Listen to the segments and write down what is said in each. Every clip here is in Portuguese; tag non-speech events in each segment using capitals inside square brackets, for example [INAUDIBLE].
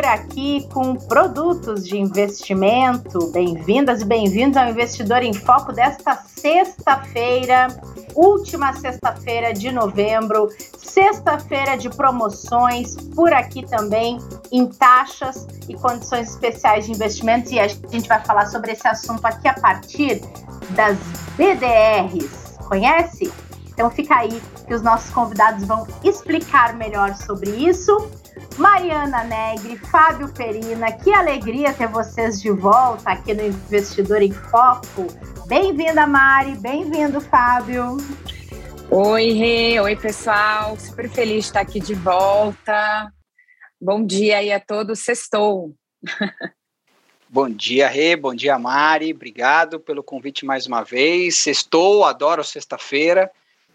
por aqui com produtos de investimento. Bem-vindas e bem-vindos ao Investidor em Foco desta sexta-feira, última sexta-feira de novembro, sexta-feira de promoções, por aqui também em taxas e condições especiais de investimentos. E a gente vai falar sobre esse assunto aqui a partir das BDRs. Conhece? Então fica aí que os nossos convidados vão explicar melhor sobre isso. Mariana Negri, Fábio Perina, que alegria ter vocês de volta aqui no Investidor em Foco. Bem-vinda, Mari, bem-vindo, Fábio. Oi, Rê, oi, pessoal, super feliz de estar aqui de volta. Bom dia aí a todos, sextou. [LAUGHS] Bom dia, Rê, bom dia, Mari, obrigado pelo convite mais uma vez. Sextou, adoro sexta-feira.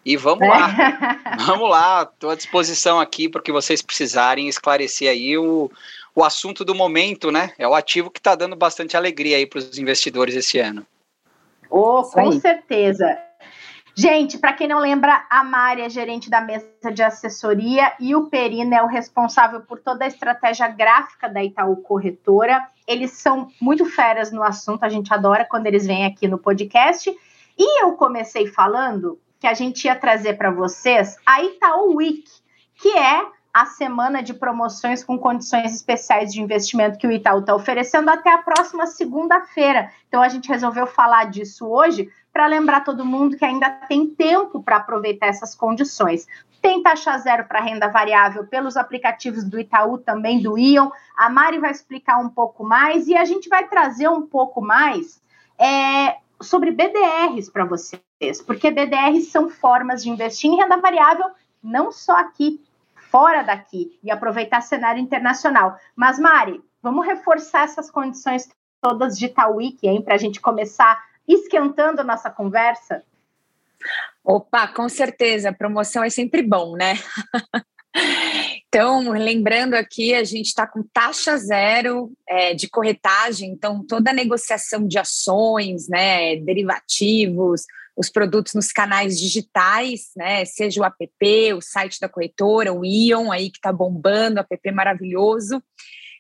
E vamos lá, [LAUGHS] vamos lá, estou à disposição aqui para que vocês precisarem esclarecer aí o, o assunto do momento, né? É o ativo que está dando bastante alegria aí para os investidores esse ano. Oh, com certeza. Gente, para quem não lembra, a Mari é gerente da mesa de assessoria e o Perina é o responsável por toda a estratégia gráfica da Itaú Corretora. Eles são muito feras no assunto, a gente adora quando eles vêm aqui no podcast. E eu comecei falando que a gente ia trazer para vocês a Itaú Week, que é a semana de promoções com condições especiais de investimento que o Itaú está oferecendo até a próxima segunda-feira. Então a gente resolveu falar disso hoje para lembrar todo mundo que ainda tem tempo para aproveitar essas condições. Tem taxa zero para renda variável pelos aplicativos do Itaú, também do Ion. A Mari vai explicar um pouco mais e a gente vai trazer um pouco mais é, sobre BDRs para vocês, porque BDRs são formas de investir em renda variável não só aqui, fora daqui, e aproveitar cenário internacional. Mas, Mari, vamos reforçar essas condições todas de Tawik, hein, para a gente começar esquentando a nossa conversa? Opa, com certeza, promoção é sempre bom, né? [LAUGHS] Então, lembrando aqui, a gente está com taxa zero é, de corretagem, então toda negociação de ações, né, derivativos, os produtos nos canais digitais, né, seja o app, o site da corretora, o Ion aí que está bombando, app maravilhoso,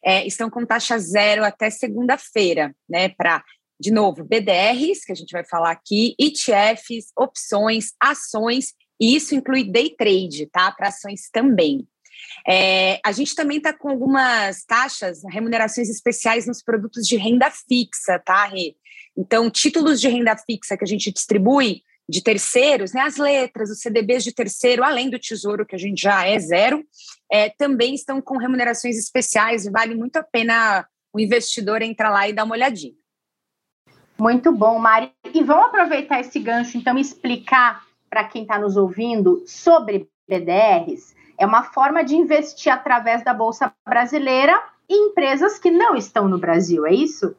é, estão com taxa zero até segunda-feira, né, para de novo, BDRs, que a gente vai falar aqui, ETFs, opções, ações, e isso inclui day trade, tá? Para ações também. É, a gente também está com algumas taxas, remunerações especiais nos produtos de renda fixa, tá? Então, títulos de renda fixa que a gente distribui de terceiros, né, as letras, os CDBs de terceiro, além do tesouro, que a gente já é zero, é, também estão com remunerações especiais, vale muito a pena o investidor entrar lá e dar uma olhadinha. Muito bom, Mari. E vamos aproveitar esse gancho, então, e explicar para quem está nos ouvindo sobre BDRs é uma forma de investir através da Bolsa Brasileira em empresas que não estão no Brasil, é isso?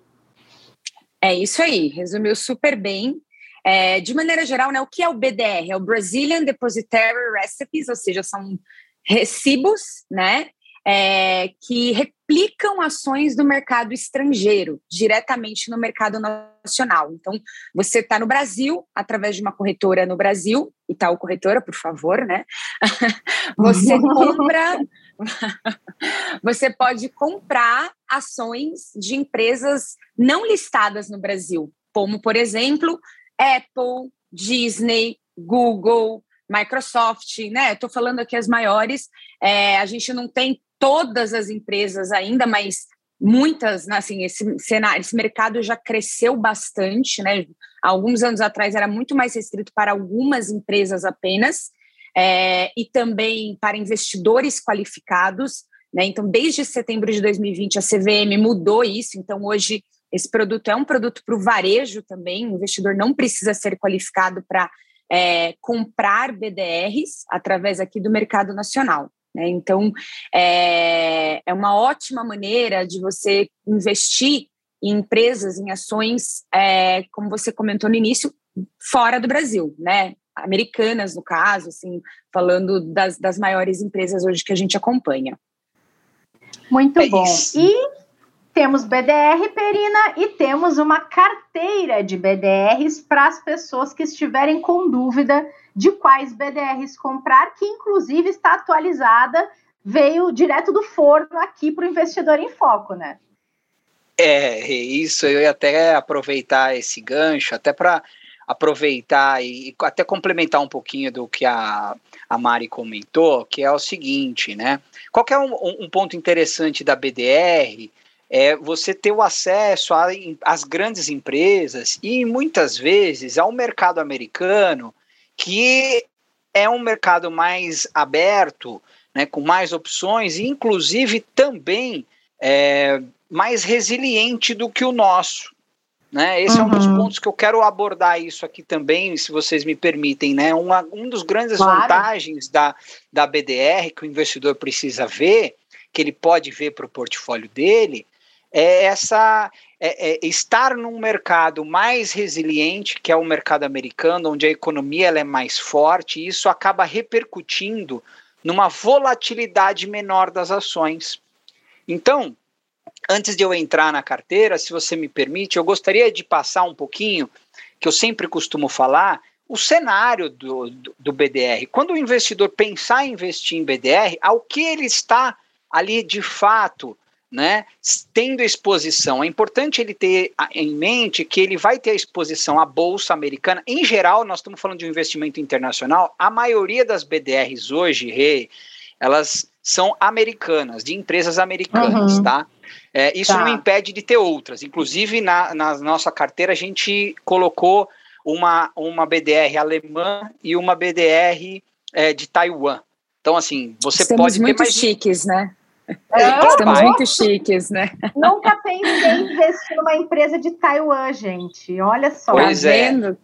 É isso aí, resumiu super bem. É, de maneira geral, né, o que é o BDR? É o Brazilian Depositary Recipes, ou seja, são recibos, né, é, que replicam ações do mercado estrangeiro diretamente no mercado nacional. Então, você está no Brasil, através de uma corretora no Brasil, e tal corretora, por favor, né? [LAUGHS] você [LAUGHS] compra, [LAUGHS] você pode comprar ações de empresas não listadas no Brasil, como, por exemplo, Apple, Disney, Google, Microsoft, né? Estou falando aqui as maiores. É, a gente não tem todas as empresas ainda, mas muitas, né, assim, esse cenário, esse mercado já cresceu bastante, né? alguns anos atrás era muito mais restrito para algumas empresas apenas, é, e também para investidores qualificados, né? Então, desde setembro de 2020, a CVM mudou isso, então hoje esse produto é um produto para o varejo também, o investidor não precisa ser qualificado para é, comprar BDRs através aqui do mercado nacional. Né? Então, é, é uma ótima maneira de você investir em empresas, em ações, é, como você comentou no início, fora do Brasil, né? Americanas, no caso, assim, falando das, das maiores empresas hoje que a gente acompanha. Muito é bom. E temos BDR, Perina, e temos uma carteira de BDRs para as pessoas que estiverem com dúvida de quais BDRs comprar, que inclusive está atualizada veio direto do forno aqui para o investidor em foco, né? É, isso eu ia até aproveitar esse gancho, até para aproveitar e até complementar um pouquinho do que a, a Mari comentou, que é o seguinte, né? Qual é um, um ponto interessante da BDR? É você ter o acesso às grandes empresas e muitas vezes ao mercado americano, que é um mercado mais aberto, né, com mais opções, e inclusive também é, mais resiliente do que o nosso. Né? Esse uhum. é um dos uhum. pontos que eu quero abordar isso aqui também, se vocês me permitem. Né? Uma, um dos grandes claro. vantagens da, da BDR que o investidor precisa ver, que ele pode ver para o portfólio dele, é essa é, é estar num mercado mais resiliente, que é o mercado americano, onde a economia ela é mais forte, e isso acaba repercutindo numa volatilidade menor das ações. Então, antes de eu entrar na carteira, se você me permite, eu gostaria de passar um pouquinho, que eu sempre costumo falar, o cenário do, do, do, BDR. Quando o investidor pensar em investir em BDR, ao que ele está ali de fato, né, tendo exposição. É importante ele ter em mente que ele vai ter a exposição à bolsa americana. Em geral, nós estamos falando de um investimento internacional. A maioria das BDRs hoje, Rê, elas são americanas, de empresas americanas, uhum. tá? É, isso tá. não impede de ter outras. Inclusive, na, na nossa carteira, a gente colocou uma, uma BDR alemã e uma BDR é, de Taiwan. Então, assim, você Estamos pode muito ter mais... chiques, né? É, Estamos muito chiques, né? Nunca pensei em investir numa empresa de Taiwan, gente. Olha só. Pois tá é.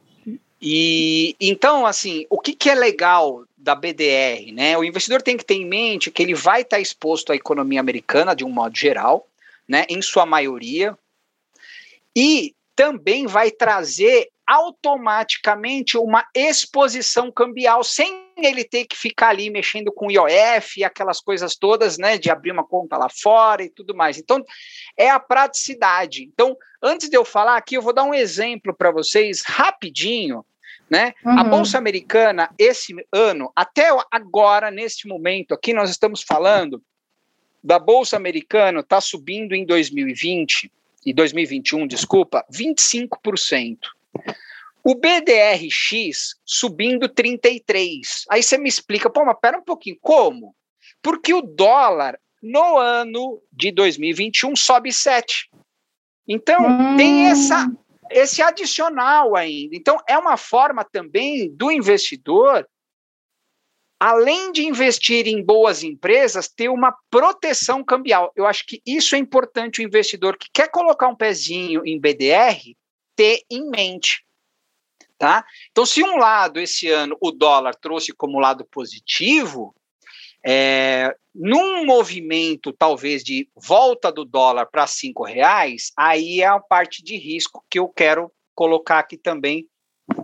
E então, assim, o que, que é legal da BDR, né? O investidor tem que ter em mente que ele vai estar exposto à economia americana de um modo geral, né, em sua maioria, e também vai trazer automaticamente uma exposição cambial, sem ele ter que ficar ali mexendo com IOF e aquelas coisas todas, né, de abrir uma conta lá fora e tudo mais. Então, é a praticidade. Então, antes de eu falar aqui, eu vou dar um exemplo para vocês rapidinho, né? Uhum. A bolsa americana esse ano, até agora neste momento aqui nós estamos falando da Bolsa Americana está subindo em 2020 e 2021, desculpa, 25%. O BDRX subindo 33. Aí você me explica, pô, mas pera um pouquinho, como? Porque o dólar no ano de 2021 sobe 7. Então, hum. tem essa esse adicional ainda. Então, é uma forma também do investidor além de investir em boas empresas, ter uma proteção cambial. Eu acho que isso é importante o investidor que quer colocar um pezinho em BDR ter em mente. Tá? Então, se um lado esse ano o dólar trouxe como lado positivo, é, num movimento talvez de volta do dólar para cinco reais, aí é a parte de risco que eu quero colocar aqui também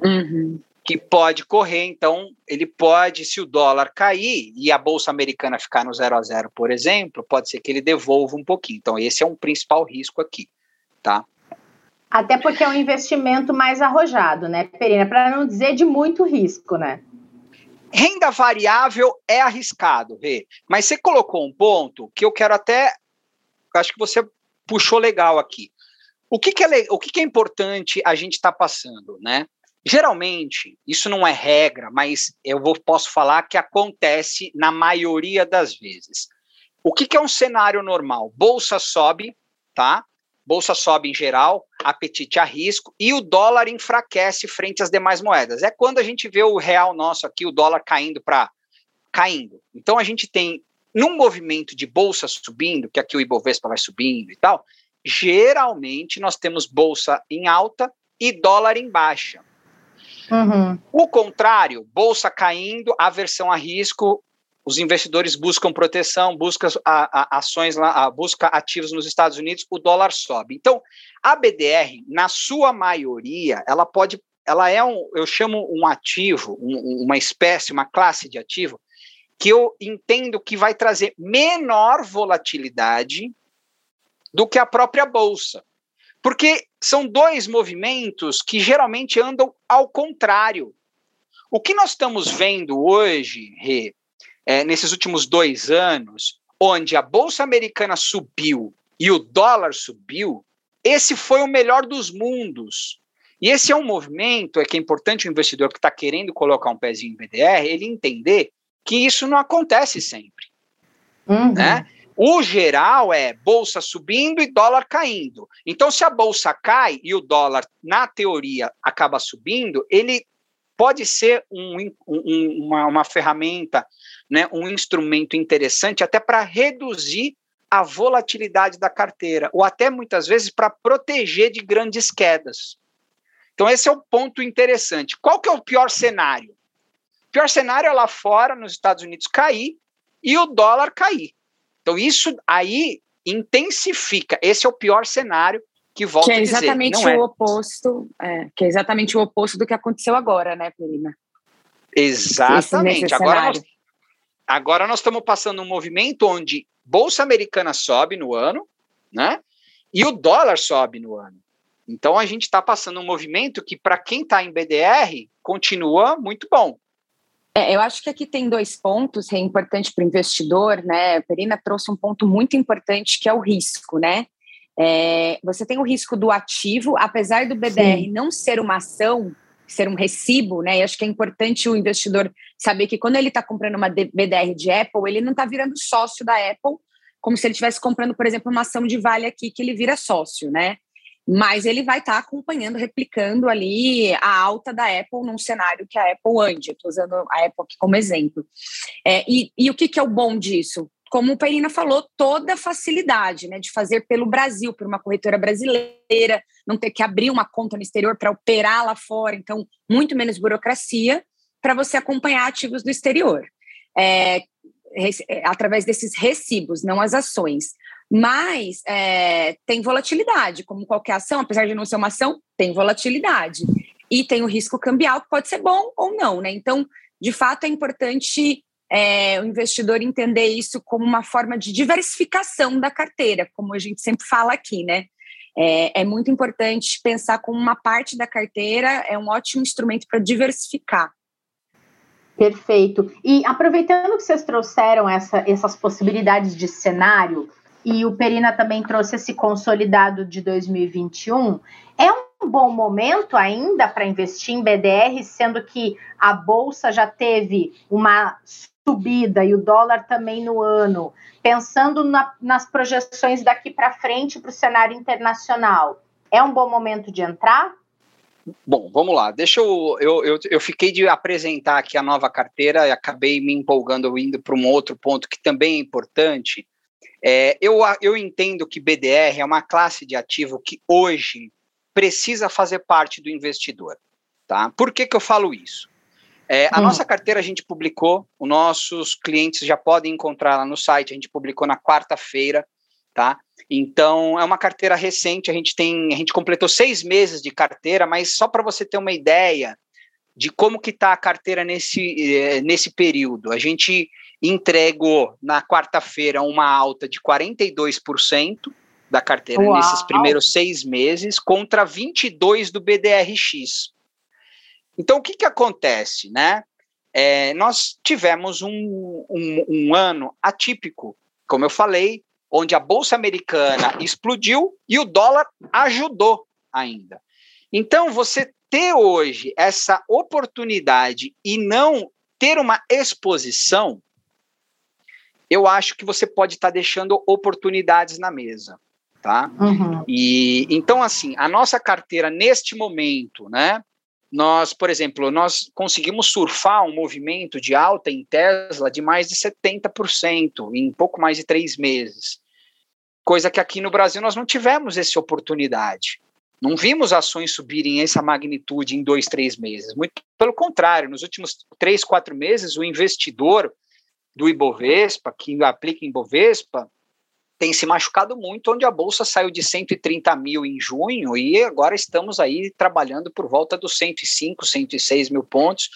uhum que pode correr, então ele pode, se o dólar cair e a bolsa americana ficar no zero a zero, por exemplo, pode ser que ele devolva um pouquinho. Então esse é um principal risco aqui, tá? Até porque é um investimento mais arrojado, né, Perina? Para não dizer de muito risco, né? Renda variável é arriscado, Rê. Mas você colocou um ponto que eu quero até. Acho que você puxou legal aqui. O que, que é, o que, que é importante a gente estar tá passando, né? Geralmente, isso não é regra, mas eu vou, posso falar que acontece na maioria das vezes. O que, que é um cenário normal? Bolsa sobe, tá? Bolsa sobe em geral, apetite a risco, e o dólar enfraquece frente às demais moedas. É quando a gente vê o real nosso aqui, o dólar caindo para caindo. Então a gente tem num movimento de bolsa subindo, que aqui o Ibovespa vai subindo e tal, geralmente nós temos bolsa em alta e dólar em baixa. Uhum. O contrário, bolsa caindo, aversão a risco, os investidores buscam proteção, buscam a, a, ações lá, a, busca ativos nos Estados Unidos, o dólar sobe. Então, a BDR, na sua maioria, ela pode, ela é um, eu chamo um ativo, um, uma espécie, uma classe de ativo, que eu entendo que vai trazer menor volatilidade do que a própria bolsa. Porque são dois movimentos que geralmente andam ao contrário. O que nós estamos vendo hoje, Rê, é, nesses últimos dois anos, onde a Bolsa Americana subiu e o dólar subiu, esse foi o melhor dos mundos. E esse é um movimento, é que é importante o investidor que está querendo colocar um pezinho em BDR, ele entender que isso não acontece sempre. Uhum. Né? O geral é bolsa subindo e dólar caindo. Então, se a bolsa cai e o dólar, na teoria, acaba subindo, ele pode ser um, um, uma, uma ferramenta, né, um instrumento interessante até para reduzir a volatilidade da carteira, ou até muitas vezes para proteger de grandes quedas. Então, esse é o ponto interessante. Qual que é o pior cenário? O pior cenário é lá fora, nos Estados Unidos, cair e o dólar cair. Então, isso aí intensifica. Esse é o pior cenário que volta que é exatamente dizer, o é. oposto, é, que é exatamente o oposto do que aconteceu agora, né, Pelina? Exatamente. Agora nós, agora nós estamos passando um movimento onde bolsa americana sobe no ano, né? E o dólar sobe no ano. Então a gente está passando um movimento que, para quem está em BDR, continua muito bom. É, eu acho que aqui tem dois pontos que é importante para o investidor, né? A Perina trouxe um ponto muito importante que é o risco, né? É, você tem o risco do ativo, apesar do BDR Sim. não ser uma ação, ser um recibo, né? E acho que é importante o investidor saber que quando ele está comprando uma BDR de Apple, ele não está virando sócio da Apple, como se ele estivesse comprando, por exemplo, uma ação de Vale aqui que ele vira sócio, né? Mas ele vai estar tá acompanhando, replicando ali a alta da Apple num cenário que a Apple ande. Estou usando a Apple aqui como exemplo. É, e, e, o que, que é o bom disso? Como o Perina falou, toda a facilidade né, de fazer pelo Brasil, por uma corretora brasileira, não ter que abrir uma conta no exterior para operar lá fora, então, muito menos burocracia para você acompanhar ativos do exterior. É, é através desses recibos, não as ações. Mas é, tem volatilidade, como qualquer ação, apesar de não ser uma ação, tem volatilidade. E tem o risco cambial, que pode ser bom ou não, né? Então, de fato, é importante é, o investidor entender isso como uma forma de diversificação da carteira, como a gente sempre fala aqui, né? É, é muito importante pensar como uma parte da carteira é um ótimo instrumento para diversificar. Perfeito. E aproveitando que vocês trouxeram essa, essas possibilidades de cenário, e o Perina também trouxe esse consolidado de 2021, é um bom momento ainda para investir em BDR, sendo que a bolsa já teve uma subida e o dólar também no ano, pensando na, nas projeções daqui para frente para o cenário internacional, é um bom momento de entrar? Bom, vamos lá. Deixa eu, eu, eu, eu fiquei de apresentar aqui a nova carteira e acabei me empolgando indo para um outro ponto que também é importante, é, eu, eu entendo que BDR é uma classe de ativo que hoje precisa fazer parte do investidor. Tá? Por que, que eu falo isso? É, a hum. nossa carteira a gente publicou, os nossos clientes já podem encontrar lá no site, a gente publicou na quarta-feira, tá? Então é uma carteira recente, a gente tem, a gente completou seis meses de carteira, mas só para você ter uma ideia de como que está a carteira nesse, eh, nesse período. A gente entregou na quarta-feira uma alta de 42% da carteira Uau. nesses primeiros seis meses, contra 22% do BDRX. Então, o que, que acontece, né? É, nós tivemos um, um, um ano atípico, como eu falei, onde a Bolsa Americana explodiu e o dólar ajudou ainda. Então, você ter hoje essa oportunidade e não ter uma exposição, eu acho que você pode estar tá deixando oportunidades na mesa, tá? Uhum. E então assim, a nossa carteira neste momento, né? Nós, por exemplo, nós conseguimos surfar um movimento de alta em Tesla de mais de 70% em pouco mais de três meses, coisa que aqui no Brasil nós não tivemos essa oportunidade. Não vimos ações subirem essa magnitude em dois, três meses. Muito pelo contrário, nos últimos três, quatro meses, o investidor do Ibovespa, que aplica em Ibovespa, tem se machucado muito, onde a bolsa saiu de 130 mil em junho e agora estamos aí trabalhando por volta dos 105, 106 mil pontos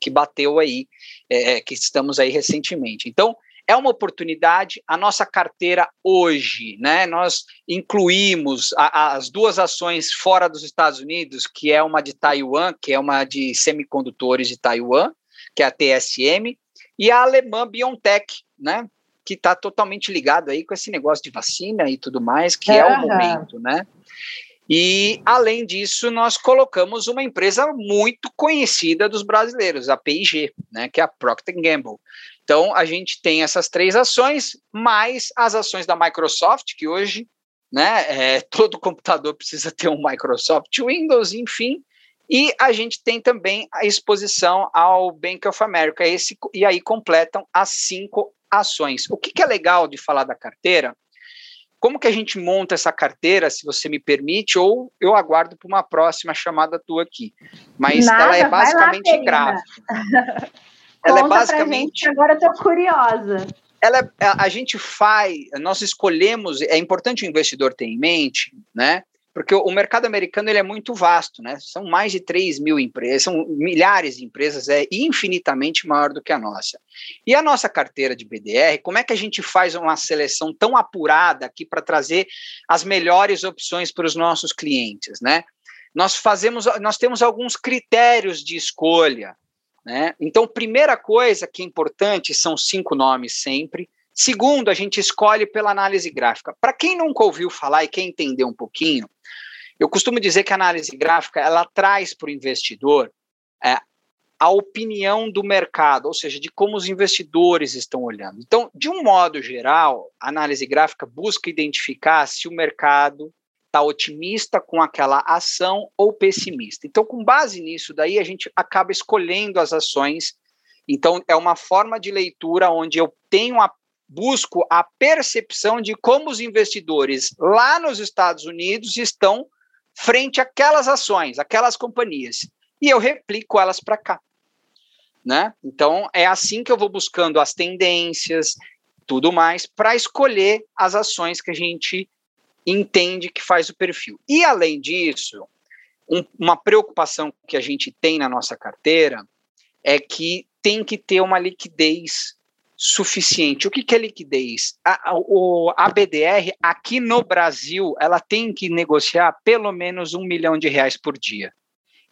que bateu aí, é, é, que estamos aí recentemente. Então, é uma oportunidade. A nossa carteira hoje, né? Nós incluímos a, as duas ações fora dos Estados Unidos, que é uma de Taiwan, que é uma de semicondutores de Taiwan, que é a TSM, e a alemã BioNTech, né? Que está totalmente ligado aí com esse negócio de vacina e tudo mais, que uhum. é o momento, né? E, além disso, nós colocamos uma empresa muito conhecida dos brasileiros, a P&G, né, que é a Procter Gamble. Então, a gente tem essas três ações, mais as ações da Microsoft, que hoje né, é, [LAUGHS] todo computador precisa ter um Microsoft Windows, enfim, e a gente tem também a exposição ao Bank of America, esse, e aí completam as cinco ações. O que, que é legal de falar da carteira? Como que a gente monta essa carteira, se você me permite, ou eu aguardo para uma próxima chamada tua aqui. Mas Nada, ela é basicamente lá, gráfica. [LAUGHS] ela é basicamente. Gente, agora eu estou curiosa. Ela, a, é, a gente faz, nós escolhemos, é importante o investidor ter em mente, né? Porque o mercado americano ele é muito vasto, né? São mais de 3 mil empresas, são milhares de empresas, é infinitamente maior do que a nossa. E a nossa carteira de BDR, como é que a gente faz uma seleção tão apurada aqui para trazer as melhores opções para os nossos clientes, né? Nós fazemos, nós temos alguns critérios de escolha, né? Então, primeira coisa que é importante são cinco nomes sempre. Segundo, a gente escolhe pela análise gráfica. Para quem nunca ouviu falar e quer entender um pouquinho, eu costumo dizer que a análise gráfica ela traz para o investidor é, a opinião do mercado, ou seja, de como os investidores estão olhando. Então, de um modo geral, a análise gráfica busca identificar se o mercado está otimista com aquela ação ou pessimista. Então, com base nisso, daí a gente acaba escolhendo as ações. Então, é uma forma de leitura onde eu tenho a busco a percepção de como os investidores lá nos Estados Unidos estão frente àquelas ações, aquelas companhias, e eu replico elas para cá. Né? Então é assim que eu vou buscando as tendências, tudo mais, para escolher as ações que a gente entende que faz o perfil. E além disso, um, uma preocupação que a gente tem na nossa carteira é que tem que ter uma liquidez suficiente. O que, que é liquidez? A, o, a BDR, aqui no Brasil, ela tem que negociar pelo menos um milhão de reais por dia.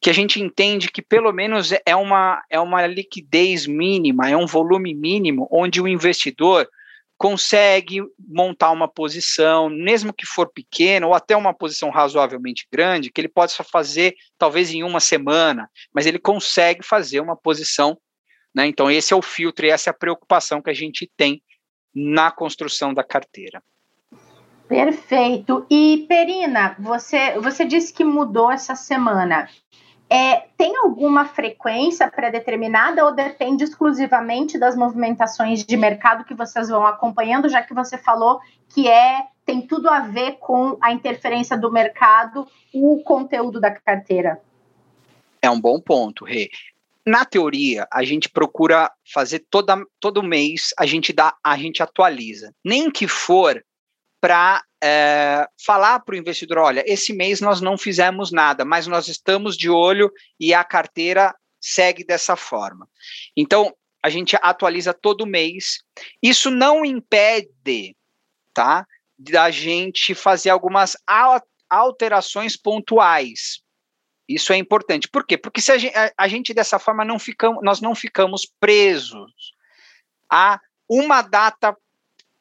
Que a gente entende que pelo menos é uma, é uma liquidez mínima, é um volume mínimo, onde o investidor consegue montar uma posição, mesmo que for pequena, ou até uma posição razoavelmente grande, que ele possa fazer talvez em uma semana, mas ele consegue fazer uma posição né? Então, esse é o filtro e essa é a preocupação que a gente tem na construção da carteira. Perfeito. E Perina, você, você disse que mudou essa semana. É, tem alguma frequência pré-determinada ou depende exclusivamente das movimentações de mercado que vocês vão acompanhando, já que você falou que é tem tudo a ver com a interferência do mercado, o conteúdo da carteira? É um bom ponto, Rê na teoria, a gente procura fazer toda, todo mês, a gente dá, a gente atualiza. Nem que for para é, falar para o investidor, olha, esse mês nós não fizemos nada, mas nós estamos de olho e a carteira segue dessa forma. Então, a gente atualiza todo mês. Isso não impede, tá, da gente fazer algumas alterações pontuais. Isso é importante. Por quê? Porque se a gente, a, a gente dessa forma não ficamos, nós não ficamos presos a uma data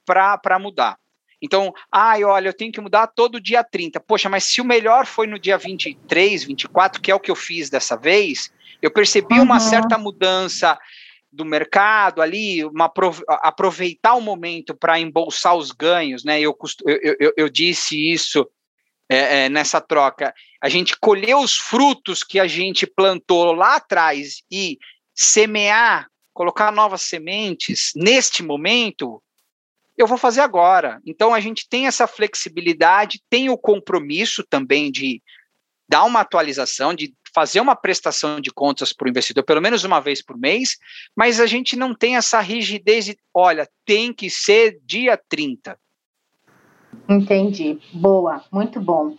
para mudar. Então, ai, olha, eu tenho que mudar todo dia 30. Poxa, mas se o melhor foi no dia 23, 24, que é o que eu fiz dessa vez, eu percebi uhum. uma certa mudança do mercado ali, uma, aproveitar o momento para embolsar os ganhos, né? Eu, eu, eu, eu disse isso é, é, nessa troca, a gente colher os frutos que a gente plantou lá atrás e semear, colocar novas sementes neste momento, eu vou fazer agora. Então a gente tem essa flexibilidade, tem o compromisso também de dar uma atualização, de fazer uma prestação de contas para o investidor pelo menos uma vez por mês, mas a gente não tem essa rigidez de, olha, tem que ser dia 30. Entendi. Boa, muito bom.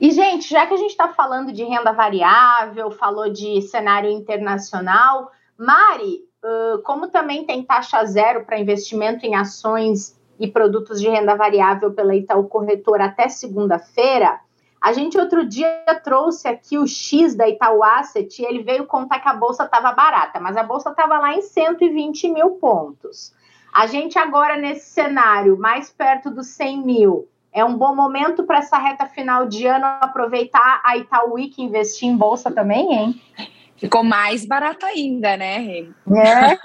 E, gente, já que a gente está falando de renda variável, falou de cenário internacional, Mari, como também tem taxa zero para investimento em ações e produtos de renda variável pela Itaú Corretora até segunda-feira, A gente outro dia trouxe aqui o X da Itaú Asset e ele veio contar que a bolsa estava barata, mas a bolsa estava lá em 120 mil pontos. A gente agora nesse cenário, mais perto dos 100 mil, é um bom momento para essa reta final de ano aproveitar a Itaú Week e investir em bolsa também, hein? Ficou mais barato ainda, né, É.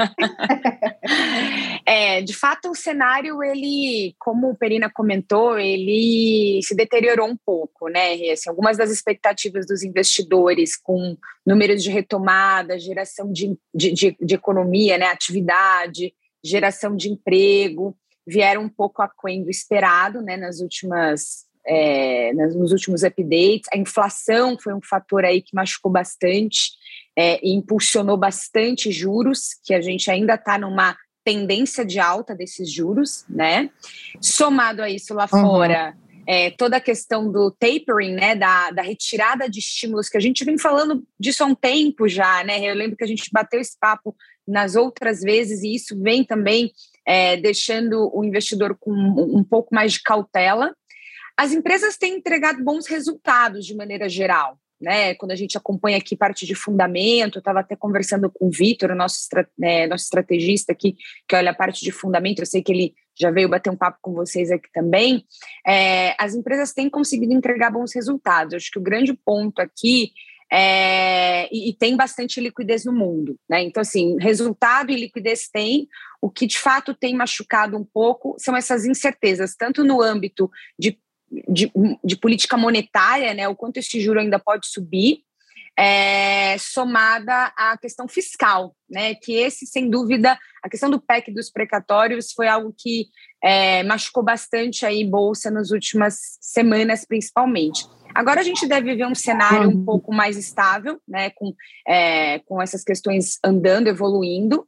[LAUGHS] é, de fato, o cenário, ele, como o Perina comentou, ele se deteriorou um pouco, né, assim, algumas das expectativas dos investidores com números de retomada, geração de, de, de, de economia, né, atividade, geração de emprego, vieram um pouco aquém do esperado, né, nas últimas é, nos últimos updates. A inflação foi um fator aí que machucou bastante é, e impulsionou bastante juros, que a gente ainda está numa tendência de alta desses juros, né? Somado a isso lá uhum. fora, é, toda a questão do tapering, né, da, da retirada de estímulos, que a gente vem falando disso há um tempo já, né? Eu lembro que a gente bateu esse papo nas outras vezes, e isso vem também é, deixando o investidor com um pouco mais de cautela. As empresas têm entregado bons resultados de maneira geral. Né, quando a gente acompanha aqui parte de fundamento, estava até conversando com o Vitor, nosso, né, nosso estrategista aqui, que olha a parte de fundamento, eu sei que ele já veio bater um papo com vocês aqui também. É, as empresas têm conseguido entregar bons resultados. acho que o grande ponto aqui é, e, e, tem bastante liquidez no mundo, né? Então, assim, resultado e liquidez tem. O que de fato tem machucado um pouco são essas incertezas, tanto no âmbito de, de, de política monetária, né? O quanto esse juro ainda pode subir, é, somada à questão fiscal, né? Que esse, sem dúvida, a questão do PEC dos precatórios foi algo que é, machucou bastante aí bolsa nas últimas semanas, principalmente. Agora a gente deve ver um cenário um pouco mais estável, né, com, é, com essas questões andando, evoluindo.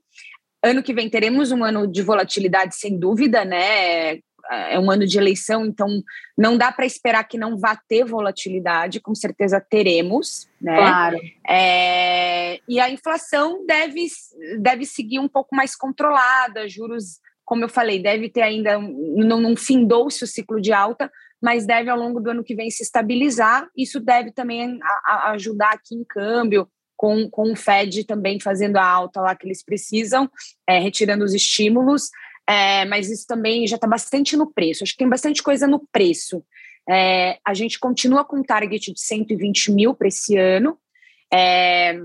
Ano que vem teremos um ano de volatilidade, sem dúvida, né? É um ano de eleição, então não dá para esperar que não vá ter volatilidade, com certeza teremos, né? Claro. É, e a inflação deve, deve seguir um pouco mais controlada, juros, como eu falei, deve ter ainda, não, não findou-se o ciclo de alta, mas deve ao longo do ano que vem se estabilizar. Isso deve também a, a ajudar aqui em câmbio, com, com o Fed também fazendo a alta lá que eles precisam, é, retirando os estímulos, é, mas isso também já está bastante no preço. Acho que tem bastante coisa no preço. É, a gente continua com um target de 120 mil para esse ano. É,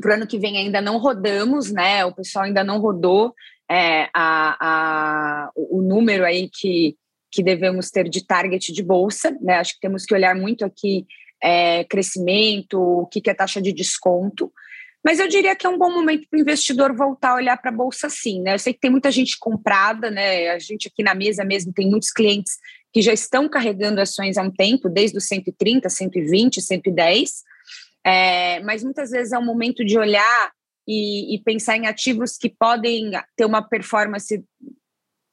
para o ano que vem ainda não rodamos, né? O pessoal ainda não rodou é, a, a, o número aí que, que devemos ter de target de bolsa, né? Acho que temos que olhar muito aqui é, crescimento, o que, que é taxa de desconto. Mas eu diria que é um bom momento para o investidor voltar a olhar para a bolsa sim, né? Eu sei que tem muita gente comprada, né? A gente aqui na mesa mesmo tem muitos clientes que já estão carregando ações há um tempo, desde os 130, 120, 110. É, mas muitas vezes é um momento de olhar e, e, pensar em ativos que podem ter uma performance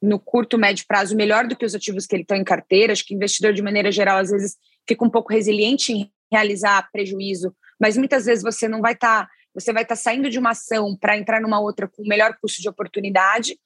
no curto, médio prazo melhor do que os ativos que ele tem em carteira. Acho que o investidor, de maneira geral, às vezes fica um pouco resiliente em realizar prejuízo, mas muitas vezes você não vai estar, tá, você vai estar tá saindo de uma ação para entrar numa outra com melhor custo de oportunidade.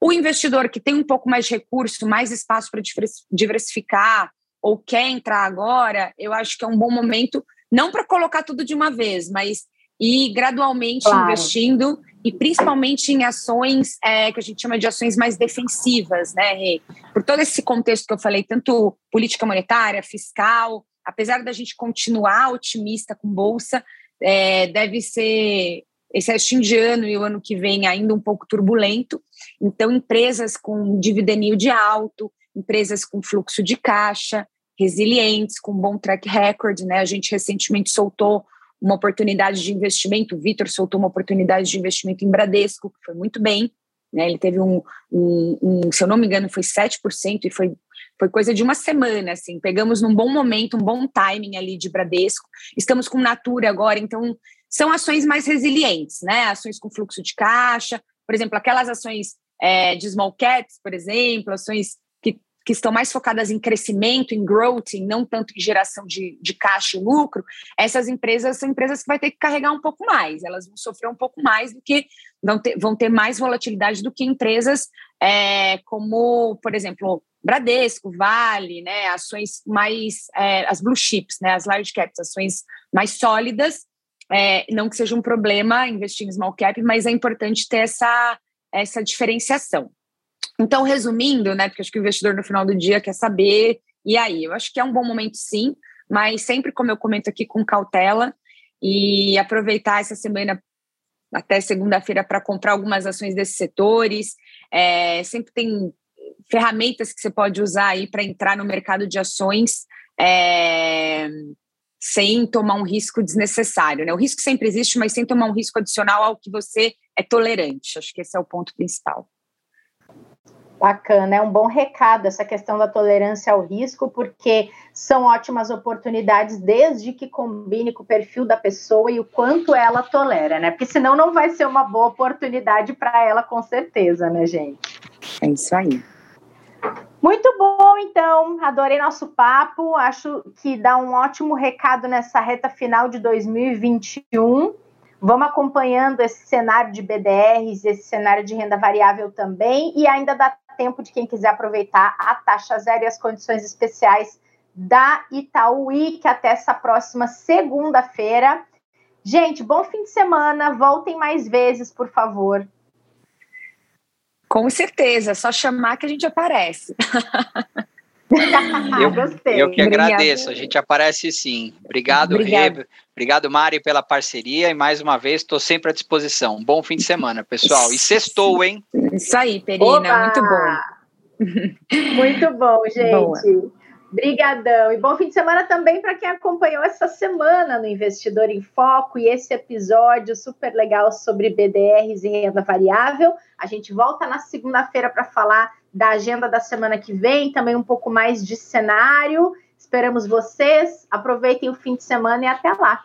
O investidor que tem um pouco mais de recurso, mais espaço para diversificar ou quer entrar agora, eu acho que é um bom momento, não para colocar tudo de uma vez, mas ir gradualmente claro. investindo e principalmente em ações é, que a gente chama de ações mais defensivas, né, Rê? Por todo esse contexto que eu falei, tanto política monetária, fiscal, apesar da gente continuar otimista com bolsa, é, deve ser esse restinho de ano e o ano que vem ainda um pouco turbulento. Então, empresas com dividend de alto, empresas com fluxo de caixa, resilientes, com bom track record, né? A gente recentemente soltou uma oportunidade de investimento. O Vitor soltou uma oportunidade de investimento em Bradesco, que foi muito bem. Né? Ele teve um, um, um, se eu não me engano, foi 7% e foi, foi coisa de uma semana. Assim. Pegamos num bom momento, um bom timing ali de Bradesco. Estamos com Natura agora, então são ações mais resilientes, né? Ações com fluxo de caixa, por exemplo, aquelas ações é, de small caps, por exemplo, ações que estão mais focadas em crescimento, em growth, e não tanto em geração de, de caixa e lucro, essas empresas são empresas que vai ter que carregar um pouco mais, elas vão sofrer um pouco mais do que vão ter, vão ter mais volatilidade do que empresas é, como, por exemplo, Bradesco, Vale, né, ações mais, é, as blue chips, né, as large caps, ações mais sólidas, é, não que seja um problema investir em small cap, mas é importante ter essa, essa diferenciação. Então, resumindo, né, porque acho que o investidor no final do dia quer saber, e aí? Eu acho que é um bom momento sim, mas sempre, como eu comento aqui, com cautela e aproveitar essa semana até segunda-feira para comprar algumas ações desses setores. É, sempre tem ferramentas que você pode usar aí para entrar no mercado de ações é, sem tomar um risco desnecessário. Né? O risco sempre existe, mas sem tomar um risco adicional ao que você é tolerante. Acho que esse é o ponto principal. Bacana, é um bom recado essa questão da tolerância ao risco, porque são ótimas oportunidades desde que combine com o perfil da pessoa e o quanto ela tolera, né? Porque senão não vai ser uma boa oportunidade para ela, com certeza, né, gente? É isso aí. Muito bom, então. Adorei nosso papo. Acho que dá um ótimo recado nessa reta final de 2021. Vamos acompanhando esse cenário de BDRs, esse cenário de renda variável também, e ainda dá tempo de quem quiser aproveitar a taxa zero e as condições especiais da Itaúi, que até essa próxima segunda-feira. Gente, bom fim de semana. Voltem mais vezes, por favor. Com certeza, é só chamar que a gente aparece. [LAUGHS] eu, Gostei. eu que agradeço, a gente aparece sim. Obrigado, Obrigado. Rê. Obrigado, Mari, pela parceria e mais uma vez estou sempre à disposição. Bom fim de semana, pessoal. E sextou, hein? Isso aí, Perina, Oba! muito bom. Muito bom, gente. Boa. Obrigadão. E bom fim de semana também para quem acompanhou essa semana no Investidor em Foco e esse episódio super legal sobre BDRs e renda variável. A gente volta na segunda-feira para falar da agenda da semana que vem, também um pouco mais de cenário. Esperamos vocês. Aproveitem o fim de semana e até lá.